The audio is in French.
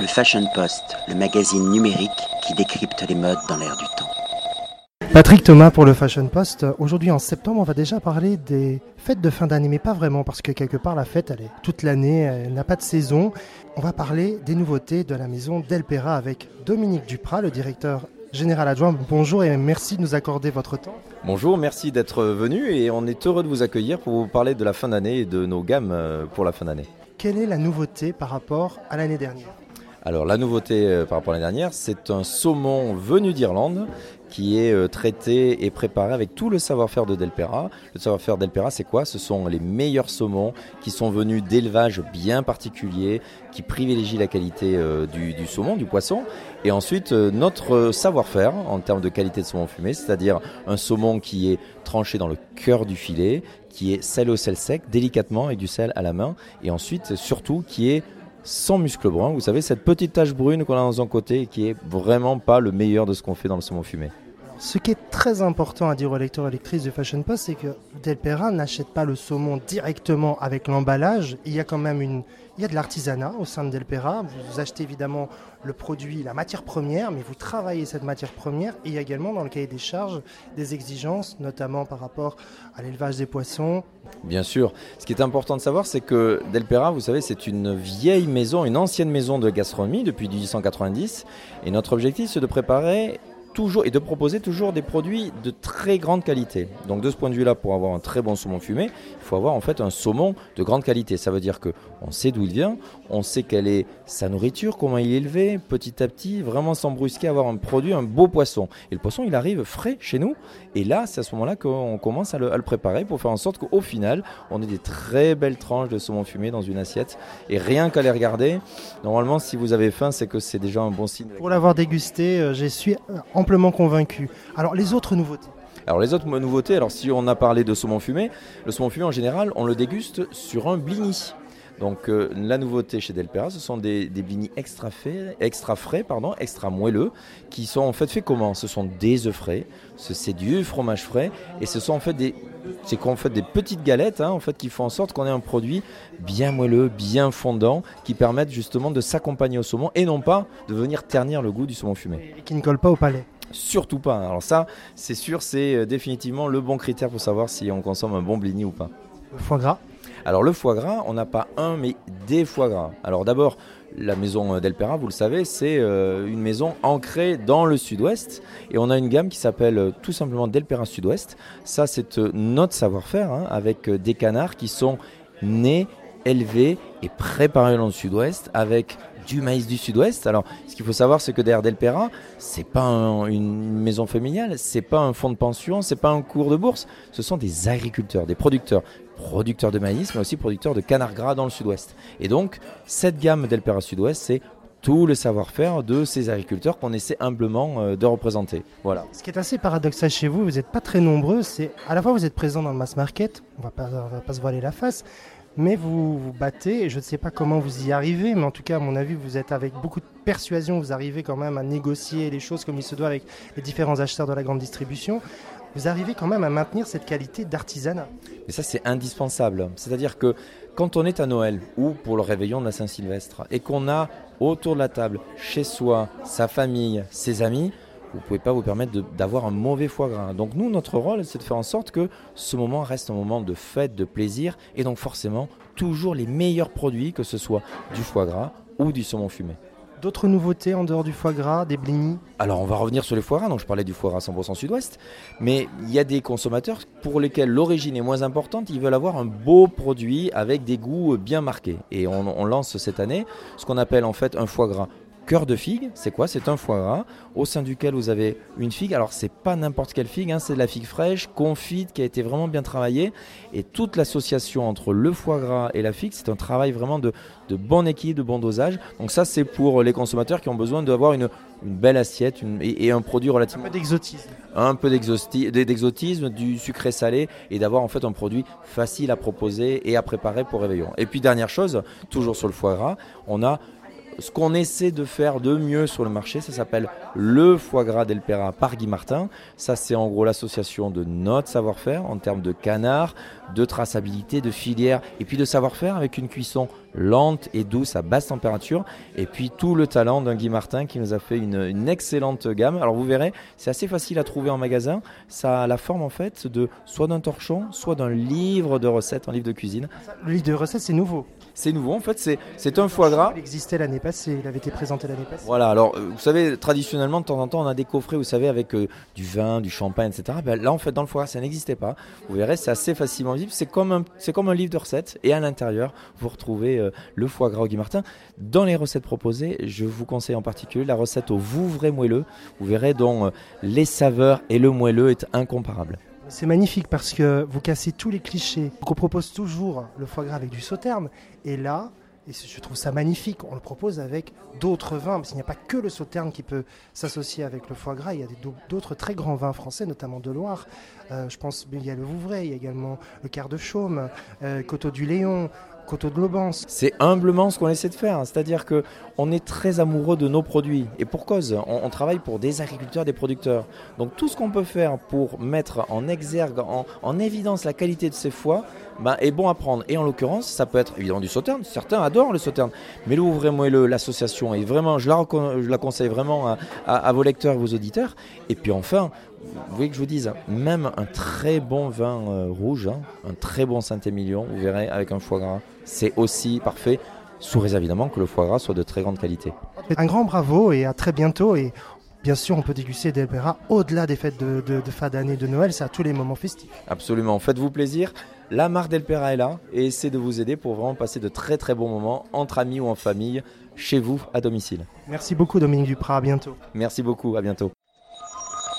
Le Fashion Post, le magazine numérique qui décrypte les modes dans l'air du temps. Patrick Thomas pour le Fashion Post. Aujourd'hui en septembre, on va déjà parler des fêtes de fin d'année, mais pas vraiment parce que quelque part la fête, elle est toute l'année, elle n'a pas de saison. On va parler des nouveautés de la maison Delpera avec Dominique Duprat, le directeur général adjoint. Bonjour et merci de nous accorder votre temps. Bonjour, merci d'être venu et on est heureux de vous accueillir pour vous parler de la fin d'année et de nos gammes euh, pour la fin d'année. Quelle est la nouveauté par rapport à l'année dernière? Alors la nouveauté euh, par rapport à l'année dernière, c'est un saumon venu d'Irlande qui est euh, traité et préparé avec tout le savoir-faire de Delpera. Le savoir-faire Delpera, c'est quoi? Ce sont les meilleurs saumons qui sont venus d'élevages bien particuliers, qui privilégient la qualité euh, du, saumon, du poisson. Et ensuite, notre savoir-faire en termes de qualité de saumon fumé, c'est-à-dire un saumon qui est tranché dans le cœur du filet, qui est salé au sel sec, délicatement avec du sel à la main, et ensuite surtout qui est sans muscle brun. Vous savez, cette petite tache brune qu'on a dans un côté qui est vraiment pas le meilleur de ce qu'on fait dans le saumon fumé. Ce qui est très important à dire aux lecteurs et lectrices du Fashion Post, c'est que Delpera n'achète pas le saumon directement avec l'emballage. Il y a quand même une, il y a de l'artisanat au sein de Delpera. Vous achetez évidemment le produit, la matière première, mais vous travaillez cette matière première. Et il y a également dans le cahier des charges des exigences, notamment par rapport à l'élevage des poissons. Bien sûr. Ce qui est important de savoir, c'est que Delpera, vous savez, c'est une vieille maison, une ancienne maison de gastronomie depuis 1890. Et notre objectif, c'est de préparer et de proposer toujours des produits de très grande qualité. Donc de ce point de vue-là, pour avoir un très bon saumon fumé, il faut avoir en fait un saumon de grande qualité. Ça veut dire que on sait d'où il vient, on sait quelle est sa nourriture, comment il est élevé, petit à petit, vraiment sans brusquer, avoir un produit, un beau poisson. Et le poisson, il arrive frais chez nous. Et là, c'est à ce moment-là qu'on commence à le, préparer pour faire en sorte qu'au final, on ait des très belles tranches de saumon fumé dans une assiette. Et rien qu'à les regarder, normalement, si vous avez faim, c'est que c'est déjà un bon signe. Pour l'avoir dégusté, euh, je suis en convaincu. Alors les autres nouveautés alors les autres nouveautés, alors si on a parlé de saumon fumé, le saumon fumé en général, on le déguste sur un blini. Donc euh, la nouveauté chez Delpera, ce sont des, des blinis extra frais, extra frais, pardon, extra moelleux, qui sont en fait faits comment? Ce sont des œufs frais, c'est du fromage frais, et ce sont en fait des, c'est fait des petites galettes, hein, en fait, qui font en sorte qu'on ait un produit bien moelleux, bien fondant, qui permettent justement de s'accompagner au saumon et non pas de venir ternir le goût du saumon fumé. Et qui ne colle pas au palais. Surtout pas. Alors ça, c'est sûr, c'est euh, définitivement le bon critère pour savoir si on consomme un bon blini ou pas. Le foie gras? Alors le foie gras, on n'a pas un, mais des foie gras. Alors d'abord, la maison euh, d'Elpera, vous le savez, c'est euh, une maison ancrée dans le sud-ouest. Et on a une gamme qui s'appelle tout simplement Delpera Sud-Ouest. Ça, c'est notre savoir-faire, hein, avec des canards qui sont nés, élevés et préparés dans le sud-ouest, avec du maïs du sud-ouest. Alors, ce qu'il faut savoir, c'est que derrière Delpera, c'est pas une maison familiale, c'est pas un fonds de pension, c'est pas un cours de bourse. Ce sont des agriculteurs, des producteurs, producteurs de maïs, mais aussi producteurs de canard gras dans le sud-ouest. Et donc, cette gamme Delpera Sud-Ouest, c'est tout le savoir-faire de ces agriculteurs qu'on essaie humblement euh, de représenter. Voilà. Ce qui est assez paradoxal chez vous, vous n'êtes pas très nombreux. C'est à la fois vous êtes présent dans le mass market, on va pas, va pas se voiler la face, mais vous vous battez, je ne sais pas comment vous y arrivez, mais en tout cas, à mon avis, vous êtes avec beaucoup de persuasion, vous arrivez quand même à négocier les choses comme il se doit avec les différents acheteurs de la grande distribution. Vous arrivez quand même à maintenir cette qualité d'artisanat. Mais ça, c'est indispensable. C'est-à-dire que quand on est à Noël ou pour le réveillon de la Saint-Sylvestre et qu'on a autour de la table, chez soi, sa famille, ses amis, vous ne pouvez pas vous permettre d'avoir un mauvais foie gras. Donc nous, notre rôle, c'est de faire en sorte que ce moment reste un moment de fête, de plaisir, et donc forcément toujours les meilleurs produits, que ce soit du foie gras ou du saumon fumé. D'autres nouveautés en dehors du foie gras, des blinis? Alors on va revenir sur les foie gras, donc je parlais du foie gras 100% sud-ouest, mais il y a des consommateurs pour lesquels l'origine est moins importante, ils veulent avoir un beau produit avec des goûts bien marqués. Et on, on lance cette année ce qu'on appelle en fait un foie gras cœur de figue, c'est quoi C'est un foie gras au sein duquel vous avez une figue. Alors c'est pas n'importe quelle figue, hein, c'est de la figue fraîche, confite, qui a été vraiment bien travaillée. Et toute l'association entre le foie gras et la figue, c'est un travail vraiment de, de bon équilibre, de bon dosage. Donc ça c'est pour les consommateurs qui ont besoin d'avoir une, belle assiette et, un produit relativement... Un peu d'exotisme. Un peu d'exotisme, du sucré salé et d'avoir en fait un produit facile à proposer et à préparer pour réveillon. Et puis dernière chose, toujours sur le foie gras, on a ce qu'on essaie de faire de mieux sur le marché, ça s'appelle le foie gras d'Elpera par Guy Martin. Ça, c'est en gros l'association de notre savoir-faire en termes de canard, de traçabilité, de filière et puis de savoir-faire avec une cuisson lente et douce à basse température. Et puis tout le talent d'un Guy Martin qui nous a fait une, excellente gamme. Alors vous verrez, c'est assez facile à trouver en magasin. Ça a la forme en fait de soit d'un torchon, soit d'un livre de recettes, un livre de cuisine. Le livre de recettes, c'est nouveau. C'est nouveau en fait, c'est un foie gras. Il existait l'année passée, il avait été présenté l'année passée. Voilà, alors euh, vous savez, traditionnellement, de temps en temps, on a des coffrets, vous savez, avec euh, du vin, du champagne, etc. Ben, là, en fait, dans le foie gras, ça n'existait pas. Vous verrez, c'est assez facilement visible. C'est comme, un, comme un livre de recettes. Et à l'intérieur, vous retrouvez euh, le foie gras au Guy Martin. Dans les recettes proposées, je vous conseille en particulier la recette au Vouvray moelleux. Vous verrez, dont les saveurs et le moelleux est incomparable. C'est magnifique parce que vous cassez tous les clichés. On propose toujours le foie gras avec du sauterne. Et là, et je trouve ça magnifique, on le propose avec d'autres vins, parce qu'il n'y a pas que le sauterne qui peut s'associer avec le foie gras. Il y a d'autres très grands vins français, notamment de Loire. Euh, je pense qu'il y a le Vouvray, il y a également le Quart de Chaume, euh, Coteau du Léon, De. C'est humblement ce qu'on essaie de faire, c'est-à-dire que on est très amoureux de nos produits et pour cause, on, travaille pour des agriculteurs, des producteurs. Donc tout ce qu'on peut faire pour mettre en exergue, en, évidence la qualité de ces foies, ben, est bon à prendre. Et en l'occurrence, ça peut être évidemment du sauterne. Certains adorent le sauterne, mais le Ouvrez-moi l'association est vraiment, je la, je la conseille vraiment à, à vos lecteurs et vos auditeurs. Et puis enfin, vous voyez que je vous dise, même un très bon vin euh, rouge, hein, un très bon Saint-Émilion, vous verrez, avec un foie gras, c'est aussi parfait, sous réserve évidemment que le foie gras soit de très grande qualité. Un grand bravo et à très bientôt. Et bien sûr, on peut déguster Delpera au-delà des fêtes de, fin d'année de Noël, c'est à tous les moments festifs. Absolument, faites-vous plaisir. La marque Delpera est là et essaie de vous aider pour vraiment passer de très très bons moments entre amis ou en famille, chez vous, à domicile. Merci beaucoup Dominique Duprat, à bientôt. Merci beaucoup, à bientôt.